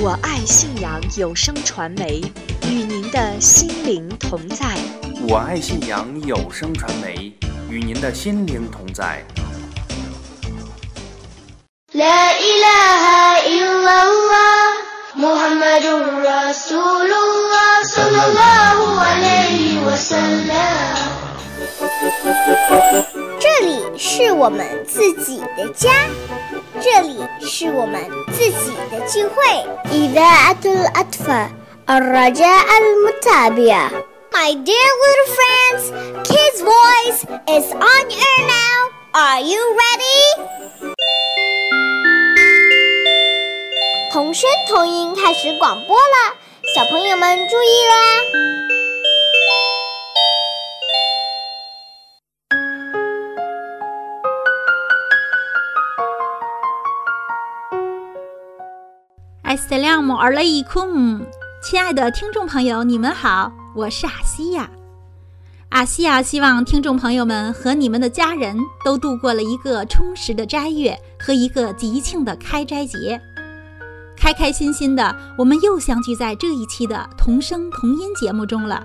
我爱信阳有声传媒，与您的心灵同在。我爱信阳有声传媒，与您的心灵同在。لا إله إلا الله محمد رسول الله سلام الله。这里是我们自己的家。这里是我们自己的聚会。إذاعة الأطفال الرجاء المتابعة My dear little friends, Kids Voice is on air now. Are you ready? 童声童音开始广播了，小朋友们注意啦！ 艾斯特亮姆尔雷伊空，亲爱的听众朋友，你们好，我是阿西亚。阿西亚希望听众朋友们和你们的家人都度过了一个充实的斋月和一个吉庆的开斋节，开开心心的，我们又相聚在这一期的童声童音节目中了。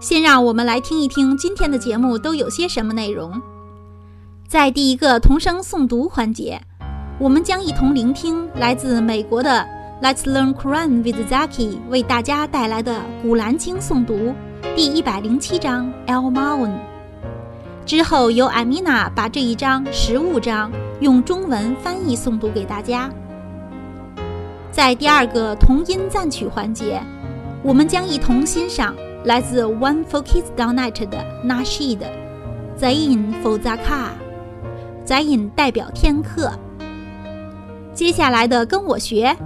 先让我们来听一听今天的节目都有些什么内容。在第一个童声诵读环节。我们将一同聆听来自美国的 Let's Learn Quran with Zaki 为大家带来的《古兰经》诵读第一百零七章 El Maun。之后由艾米娜把这一章十五章用中文翻译诵读给大家。在第二个同音赞曲环节，我们将一同欣赏来自 One for Kids Donate 的 Nashid Zain for Zaka，Zain 代表天课。接下来的跟我学，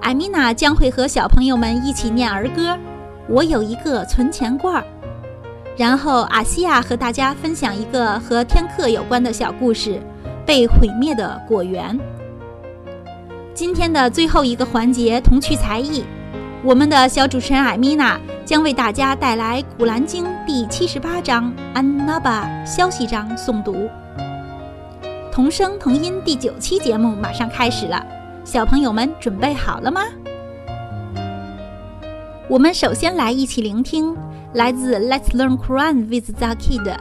艾米娜将会和小朋友们一起念儿歌。我有一个存钱罐儿，然后阿西亚和大家分享一个和天课有关的小故事——被毁灭的果园。今天的最后一个环节童趣才艺，我们的小主持人艾米娜将为大家带来《古兰经》第七十八章安娜巴消息章诵读。童声童音第九期节目马上开始了，小朋友们准备好了吗？我们首先来一起聆听来自 Let's Learn Quran with Zaki 的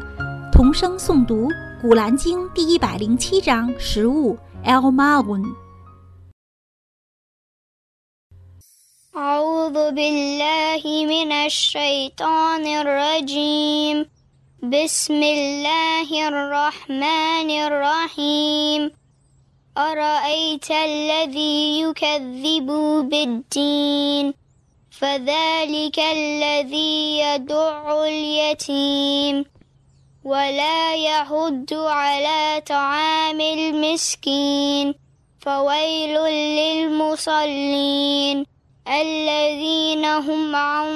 童声诵读《古兰经》第一百零七章食物 El Maun。 أعوذ بالله من الشيطان الرجيم بسم الله الرحمن الرحيم. أرأيت الذي يكذب بالدين؟ فذلك الذي يدع اليتيم. ولا يحد على طعام المسكين. فويل للمصلين. الذين هم عن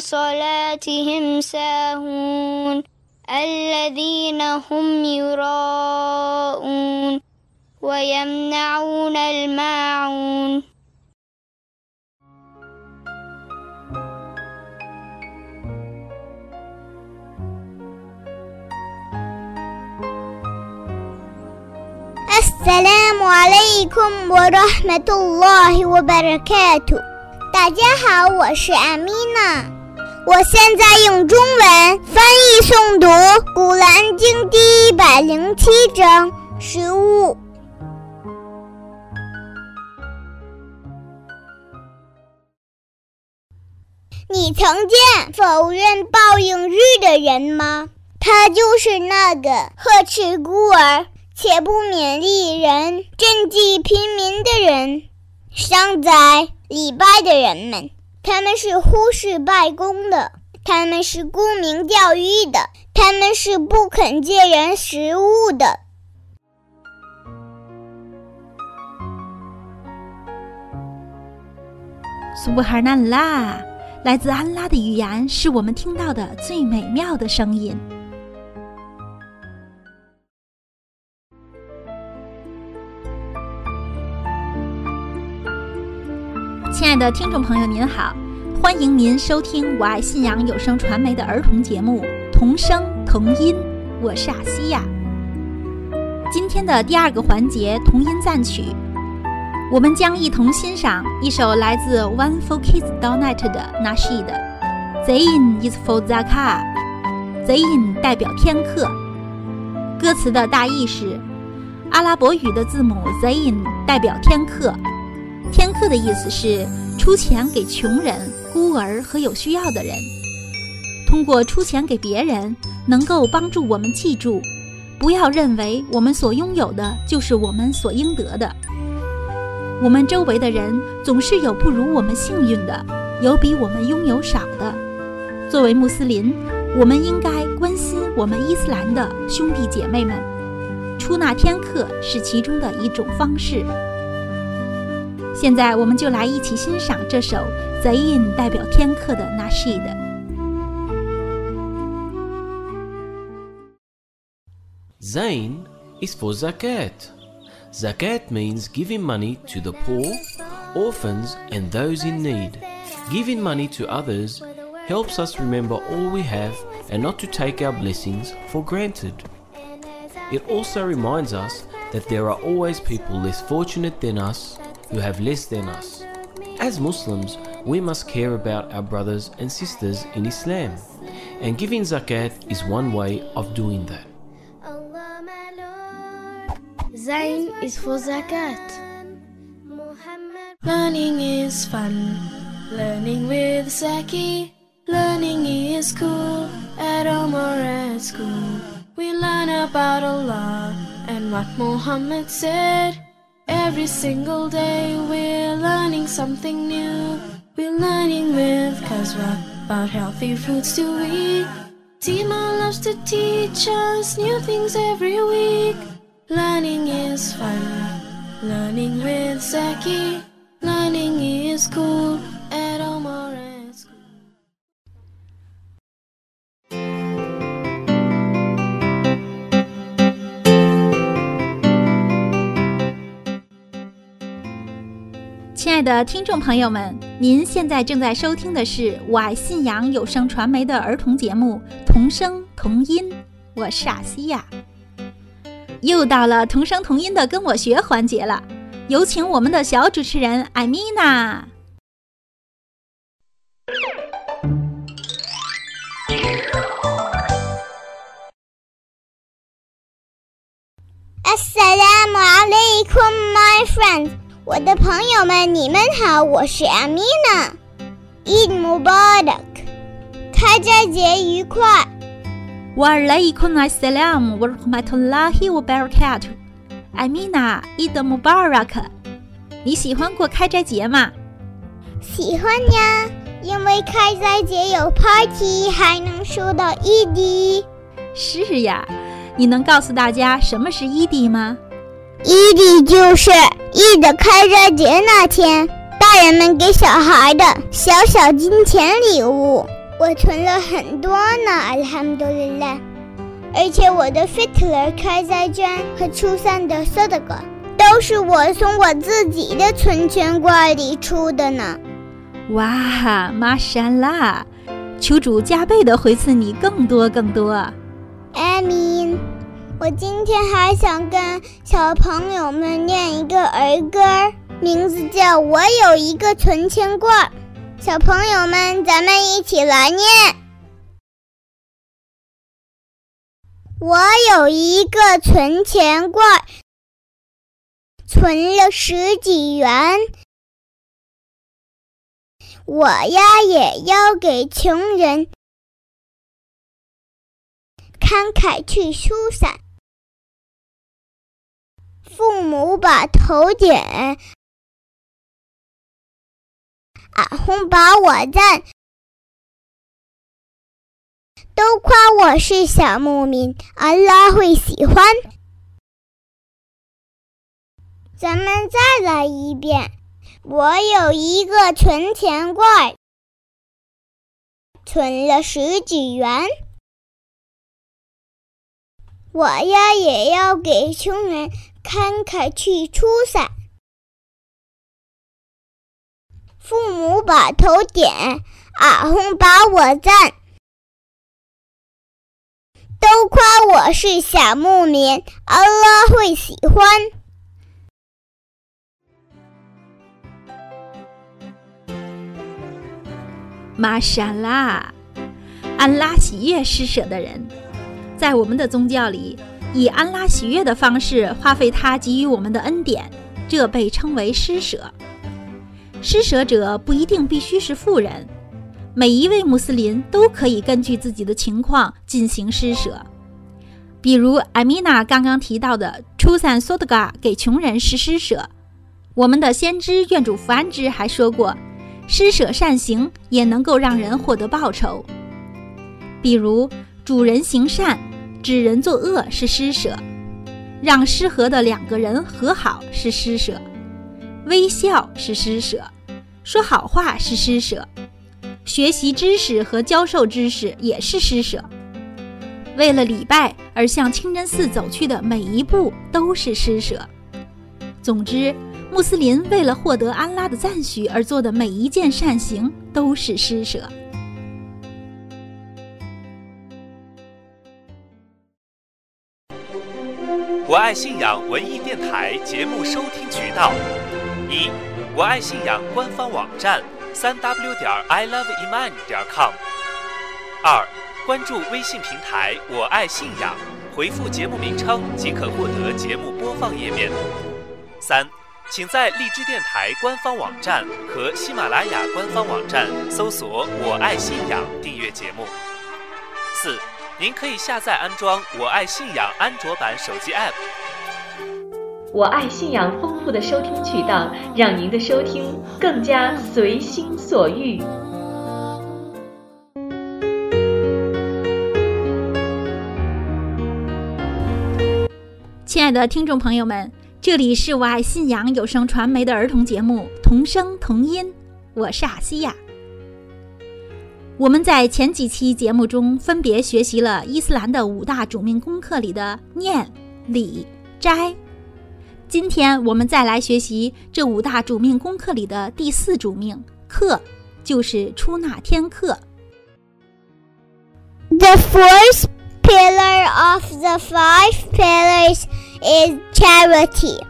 صلاتهم ساهون. الذين هم يراءون ويمنعون الماعون السلام عليكم ورحمة الله وبركاته。大家好，我是阿米娜。 我现在用中文翻译诵读《古兰经》第一百零七章食物。你曾见否认报应日的人吗？他就是那个呵斥孤儿且不勉励人、赈济贫民的人。伤灾礼拜的人们，他们是忽视拜功的，他们是沽名钓誉的，他们是不肯借人食物的。苏布哈纳拉，来自安拉的语言是我们听到的最美妙的声音。亲爱的听众朋友，您好，欢迎您收听我爱信仰有声传媒的儿童节目《童声童音》，我是阿西亚。今天的第二个环节童音赞曲，我们将一同欣赏一首来自 One for Kids Donut 的 Nashid。Zain is for Zakat。Zain 代表天课。歌词的大意是：阿拉伯语的字母 Zain 代表天课。的意思是出钱给穷人、孤儿和有需要的人。通过出钱给别人，能够帮助我们记住，不要认为我们所拥有的就是我们所应得的。我们周围的人总是有不如我们幸运的，有比我们拥有少的。作为穆斯林，我们应该关心我们伊斯兰的兄弟姐妹们。出纳天课是其中的一种方式。现在，我们就来一起欣赏这首 Zain 代表天课的 Nasheed。Zain is for zakat. Zakat means giving money to the poor, orphans, and those in need. Giving money to others helps us remember all we have and not to take our blessings for granted. It also reminds us that there are always people less fortunate than us who have less than us. As Muslims, we must care about our brothers and sisters in Islam, and giving zakat is one way of doing that. Zain is for zakat. Learning is fun. Learning with Zaki. Learning is cool. At home or at school. We learn about Allah and what Muhammad said. Every single day we're learning something new. We're learning with Kazwa about healthy foods to eat. Tima loves to teach us new things every week. Learning is fun. Learning with Zaki. Learning is cool. 亲爱的听众朋友们，您现在正在收听的是我爱信仰有声传媒的儿童节目《童声童音》，我是阿西亚。又到了童声童音的跟我学环节了，有请我们的小主持人艾米娜。Assalamu alaikum, my friend 我的朋友们，你们好，我是 Amina。Eid Mubarak，开斋节愉快。wa alaikum assalam wa rahmatullahi wa barakatuh。艾米娜，Eid Mubarak。你喜欢过开斋节吗？喜欢呀，因为开斋节有 party，还能收到 Eid。是呀，你能告诉大家什么是伊迪吗？Eid 就是 Eid 的开斋节那天，大人们给小孩的小小金钱礼物。我存了很多呢，Alhamdulillah。而且我的 Fitler 开斋券和初三的 s a d a 都是我从我自己的存钱罐里出的呢。哇，玛莎拉！求主加倍的回赐你更多更多。艾米，我今天还想跟小朋友们念一个儿歌，名字叫《我有一个存钱罐》。小朋友们，咱们一起来念。我有一个存钱罐，存了十几元。我呀也要给穷人慷慨去疏散。父母把头点。阿红把我赞，都夸我是小牧民，安拉会喜欢。咱们再来一遍。我有一个存钱罐，存了十几元。我呀也要给穷人慷慨去出伞。父母把头点，阿红把我赞，都夸我是小牧民，阿拉会喜欢。玛莎拉，安拉喜悦施舍的人。在我们的宗教里，以安拉喜悦的方式花费他给予我们的恩典，这被称为施舍。施舍者不一定必须是富人，每一位穆斯林都可以根据自己的情况进行施舍。比如艾米娜刚刚提到的初三索德嘎给穷人施施舍，我们的先知愿主福安之还说过，施舍善行也能够让人获得报酬。比如主人行善，指人作恶是施舍；让失和的两个人和好是施舍；微笑是施舍；说好话是施舍；学习知识和教授知识也是施舍。为了礼拜而向清真寺走去的每一步都是施舍。总之，穆斯林为了获得安拉的赞许而做的每一件善行都是施舍。我爱信仰文艺电台节目收听渠道：一、我爱信仰官方网站：三 w 点 i love iman 点 com；二。关注微信平台“我爱信仰”，回复节目名称即可获得节目播放页面。三，请在荔枝电台官方网站和喜马拉雅官方网站搜索“我爱信仰”订阅节目。四，您可以下载安装“我爱信仰”安卓版手机 App。我爱信仰丰富的收听渠道，让您的收听更加随心所欲。亲爱的听众朋友们，这里是我爱信仰有声传媒的儿童节目《童声童音》，我是阿西亚。我们在前几期节目中分别学习了伊斯兰的五大主命功课里的念、礼、斋。今天我们再来学习这五大主命功课里的第四主命课，就是出纳天课。The fourth pillar of the five pillars. is charity。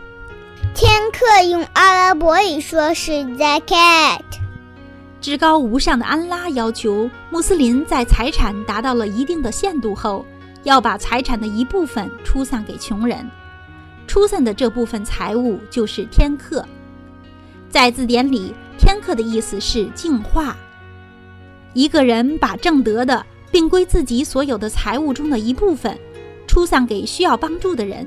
天课用阿拉伯语说是 zakat。至高无上的安拉要求穆斯林在财产达到了一定的限度后，要把财产的一部分出散给穷人。出散的这部分财物就是天课。在字典里，天课的意思是净化。一个人把挣得的并归自己所有的财物中的一部分，出散给需要帮助的人。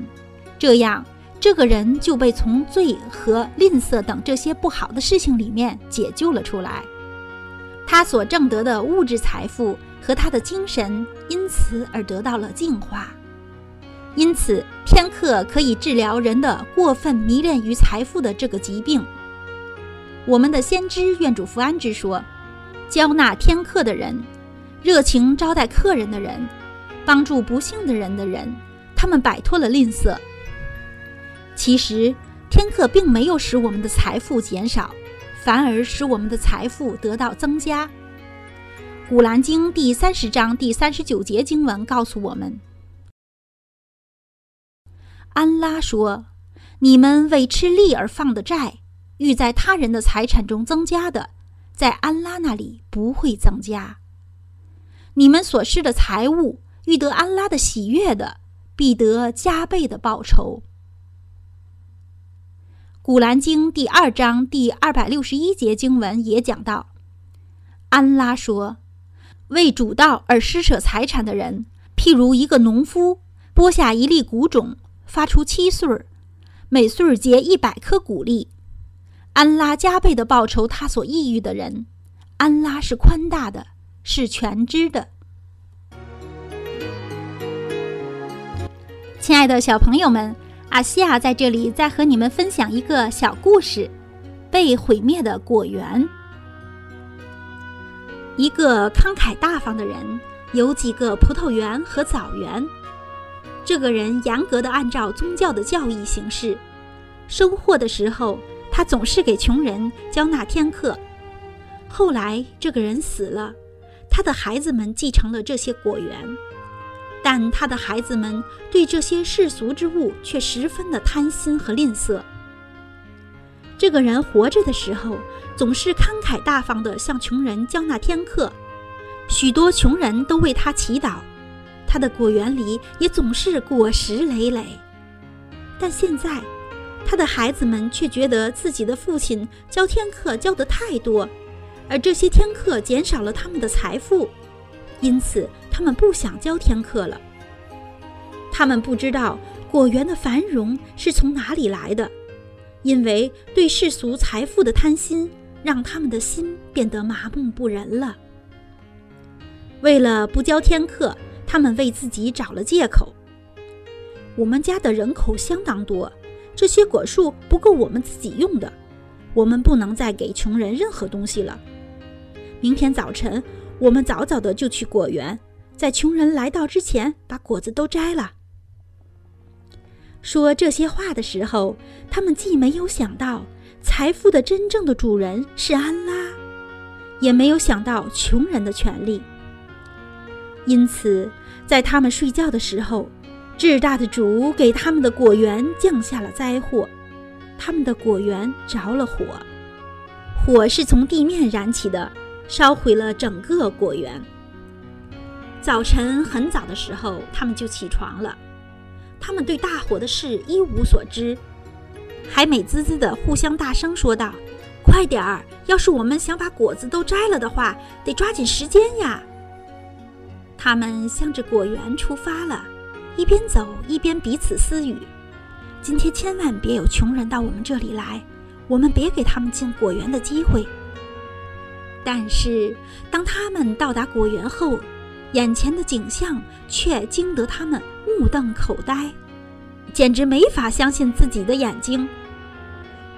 这样，这个人就被从罪和吝啬等这些不好的事情里面解救了出来。他所挣得的物质财富和他的精神因此而得到了净化。因此，天克可以治疗人的过分迷恋于财富的这个疾病。我们的先知愿主福安之说：“交纳天课的人，热情招待客人的人，帮助不幸的人的人，他们摆脱了吝啬。”其实，天课并没有使我们的财富减少，反而使我们的财富得到增加。古兰经第三十章第三十九节经文告诉我们：“安拉说，你们为吃利而放的债，欲在他人的财产中增加的，在安拉那里不会增加。你们所施的财物，欲得安拉的喜悦的，必得加倍的报酬。”古兰经第二章第二百六十一节经文也讲到，安拉说：“为主道而施舍财产的人，譬如一个农夫播下一粒谷种，发出七穗儿，每穗儿结一百颗谷粒。安拉加倍的报酬他所抑郁的人。安拉是宽大的，是全知的。”亲爱的小朋友们。阿西亚在这里再和你们分享一个小故事：被毁灭的果园。一个慷慨大方的人有几个葡萄园和枣园。这个人严格的按照宗教的教义行事，收获的时候他总是给穷人交纳天课。后来这个人死了，他的孩子们继承了这些果园。但他的孩子们对这些世俗之物却十分的贪心和吝啬。这个人活着的时候，总是慷慨大方地向穷人交纳天课，许多穷人都为他祈祷，他的果园里也总是果实累累。但现在，他的孩子们却觉得自己的父亲教天课教得太多，而这些天课减少了他们的财富，因此他们不想教天课了。他们不知道果园的繁荣是从哪里来的，因为对世俗财富的贪心，让他们的心变得麻木不仁了。为了不教天课，他们为自己找了借口。我们家的人口相当多，这些果树不够我们自己用的，我们不能再给穷人任何东西了。明天早晨，我们早早的就去果园，在穷人来到之前把果子都摘了。说这些话的时候，他们既没有想到财富的真正的主人是安拉，也没有想到穷人的权利。因此，在他们睡觉的时候，至大的主给他们的果园降下了灾祸，他们的果园着了火，火是从地面燃起的，烧毁了整个果园。早晨很早的时候，他们就起床了。他们对大火的事一无所知，还美滋滋的互相大声说道：“快点儿！要是我们想把果子都摘了的话，得抓紧时间呀！”他们向着果园出发了，一边走一边彼此私语：“今天千万别有穷人到我们这里来，我们别给他们进果园的机会。”但是当他们到达果园后，眼前的景象却惊得他们目瞪口呆，简直没法相信自己的眼睛。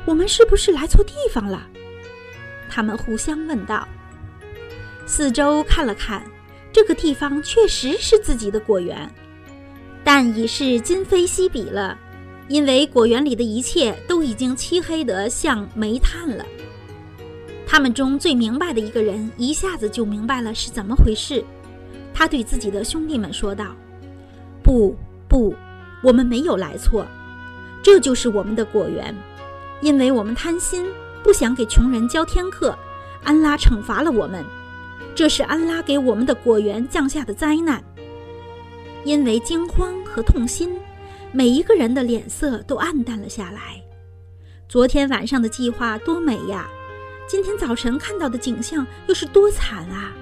我们是不是来错地方了？他们互相问道。四周看了看，这个地方确实是自己的果园，但已是今非昔比了，因为果园里的一切都已经漆黑得像煤炭了。他们中最明白的一个人一下子就明白了是怎么回事。他对自己的兄弟们说道：“不，不，我们没有来错，这就是我们的果园。因为我们贪心，不想给穷人教天课，安拉惩罚了我们。这是安拉给我们的果园降下的灾难。因为惊慌和痛心，每一个人的脸色都暗淡了下来。昨天晚上的计划多美呀，今天早晨看到的景象又是多惨啊！”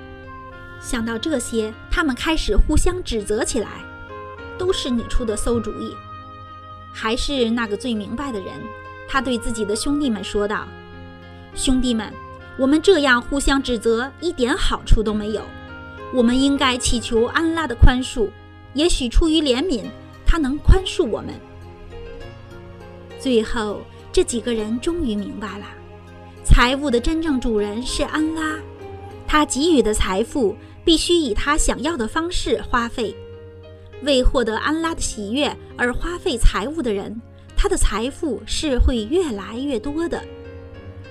想到这些，他们开始互相指责起来，都是你出的馊主意。还是那个最明白的人，他对自己的兄弟们说道：“兄弟们，我们这样互相指责一点好处都没有。我们应该祈求安拉的宽恕，也许出于怜悯，他能宽恕我们。”最后，这几个人终于明白了，财物的真正主人是安拉，他给予的财富。必须以他想要的方式花费。为获得安拉的喜悦而花费财物的人，他的财富是会越来越多的，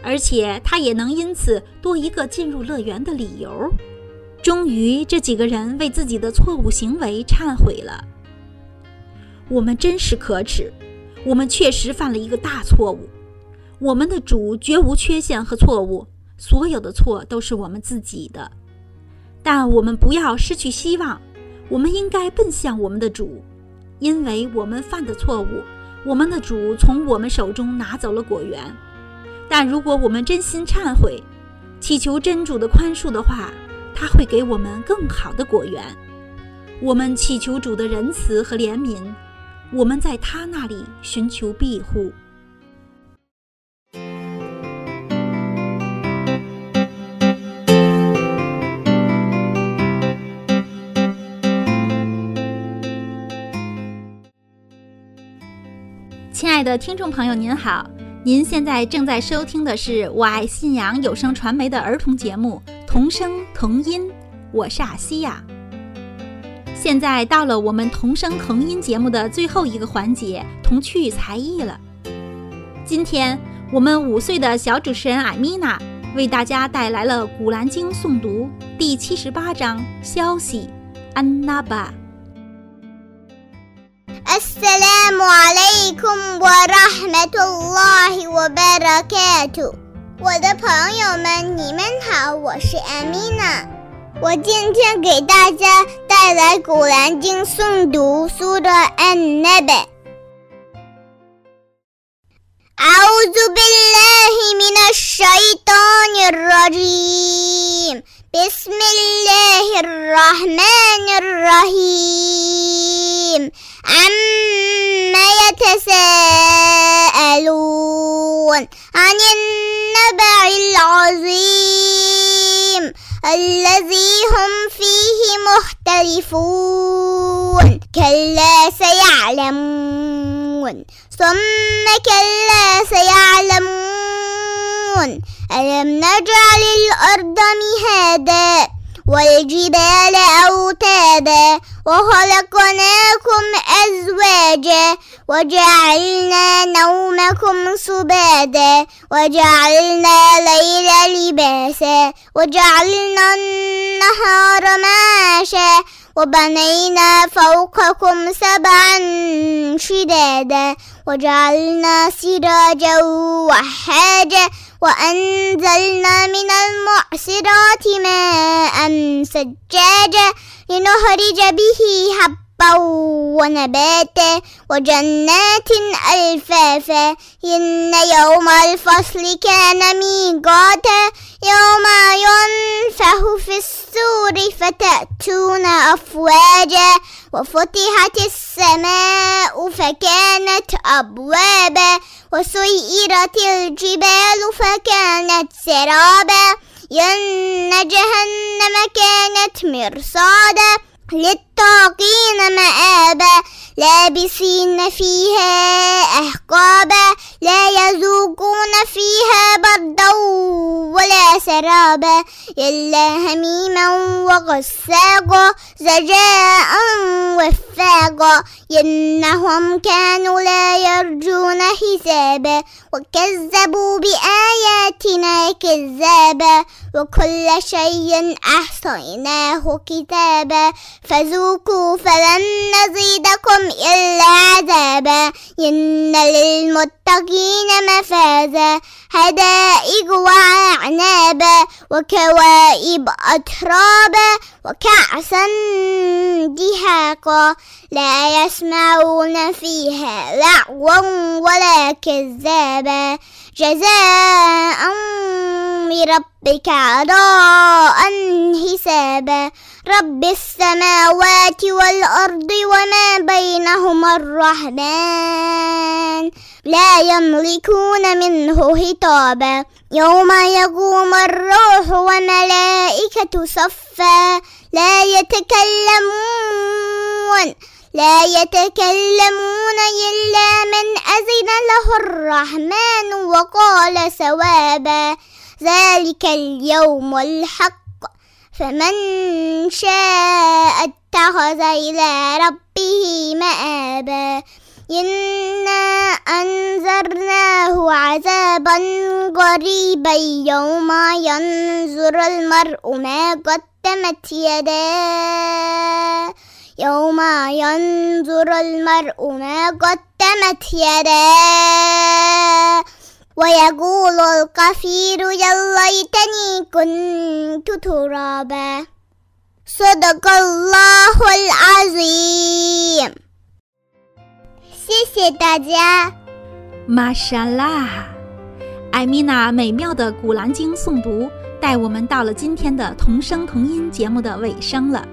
而且他也能因此多一个进入乐园的理由。终于，这几个人为自己的错误行为忏悔了。我们真是可耻，我们确实犯了一个大错误。我们的主绝无缺陷和错误，所有的错都是我们自己的。但我们不要失去希望，我们应该奔向我们的主，因为我们犯的错误，我们的主从我们手中拿走了果园。但如果我们真心忏悔，祈求真主的宽恕的话，他会给我们更好的果园。我们祈求主的仁慈和怜悯，我们在他那里寻求庇护。亲爱的听众朋友，您好！您现在正在收听的是我爱信仰有声传媒的儿童节目《童声童音》，我是阿西亚。现在到了我们童声童音节目的最后一个环节——童趣才艺了。今天我们五岁的小主持人艾米娜为大家带来了《古兰经》诵读第七十八章消息：安娜巴。السلام عليكم ورحمة الله وبركاته。我的朋友们，你们好，我是艾米娜。我今天给大家带来《古兰经》诵读苏的 An-Naba。أعوذ بالله من الشيطان الرجيم بسم الله الرحمن الرحيم عما يتساءلون عن النبع العظيم الذي هم فيه مختلفون كلا سيعلمون. ثم كلا سيعلمون. ألم نجعل الأرض مهادا والجبال أوتادا وخلقناكم أزواجا وجعلنا نومكم سبادا وجعلنا الليل لباسا وجعلنا النهار معاشا وبنينا فوقكم سبعا شدادا وجعلنا سراجا وحاجا وأنزلنا من المعصرات ماء سجاجا لنخرج به حبا ونباتا وجنات ألفافا إن يوم الفصل كان ميقاتا يوم ينفخ في السور فتأتون أفواجا وفتحت السماء فكانت أبوابا وسيرت الجبال فكانت سرابا إن جهنم كانت مرصادا للطاغين مآبا لابسين فيها أحقابا. لا يذوقون فيها بردا ولا سرابا. إلا هميما وغساقا زجاء وفاقا. إنهم كانوا لا يرجون حسابا. وكذبوا بآياتنا كذابا. وكل شيء أحصيناه كتابا. فذوقوا فلن نزيدكم إلا عذابا. إن للمتقين مفازا حدائق وأعنابا وكوائب أترابا وكأسا دهاقا. لا يسمعون فيها لغوا ولا كذابا. جزاء لربك عطاء حسابا. رب السماوات والأرض وما بينهما الرحمن. لا يملكون منه خطابا يوم يقوم الروح وملائكة صفا. لا يتكلمون لا يتكلمون إلا من أذن له الرحمن وقال ثوابا. ذلك اليوم الحق. فمن شاء اتخذ إلى ربه مآبا. إنا أنذرناه عذابا قريبا يوم ينظر المرء ما قدمت يداه. يوم ينظر المرء ما قدمت يداه. ويقول الكفير يا ليتني كنت ترابا صدق الله العظيم 谢谢大家。玛莎拉，艾米娜美妙的《古兰经》诵读，带我们到了今天的童声童音节目的尾声了。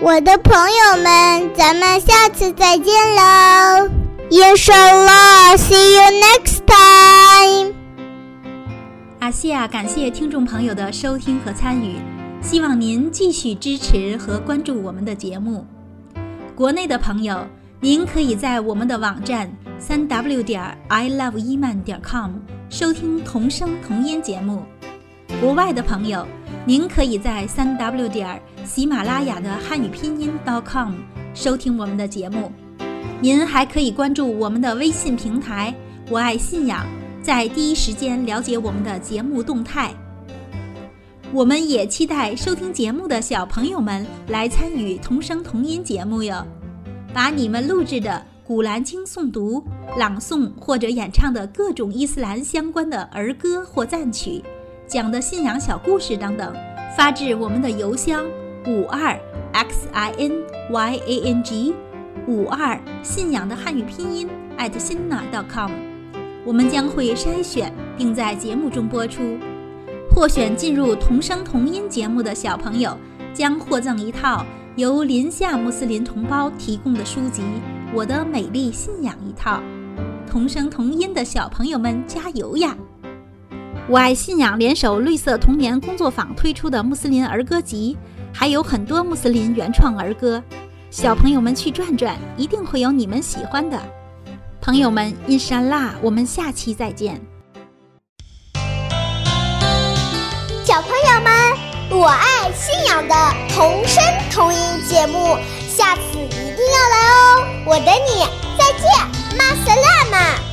我的朋友们，咱们下次再见喽！Inshallah，see you next time。阿西亚感谢听众朋友的收听和参与，希望您继续支持和关注我们的节目。国内的朋友，您可以在我们的网站三 w 点 i love 伊曼点 com 收听同声同音节目。国外的朋友，您可以在三 w 点喜马拉雅的汉语拼音 .com 收听我们的节目。您还可以关注我们的微信平台“我爱信仰”，在第一时间了解我们的节目动态。我们也期待收听节目的小朋友们来参与童声童音节目哟。把你们录制的《古兰经》诵读、朗诵或者演唱的各种伊斯兰相关的儿歌或赞曲、讲的信仰小故事等等，发至我们的邮箱五二 x i n y a n g 五二信仰的汉语拼音 at 新娜 .com，我们将会筛选并在节目中播出。获选进入同声同音节目的小朋友将获赠一套。由林夏穆斯林同胞提供的书籍《我的美丽信仰》一套，同声同音的小朋友们加油呀！我爱信仰联手绿色童年工作坊推出的穆斯林儿歌集，还有很多穆斯林原创儿歌，小朋友们去转转，一定会有你们喜欢的。朋友们，伊山辣，我们下期再见。小朋友们。我爱信仰的童声童音节目，下次一定要来哦！我等你，再见，马斯拉玛。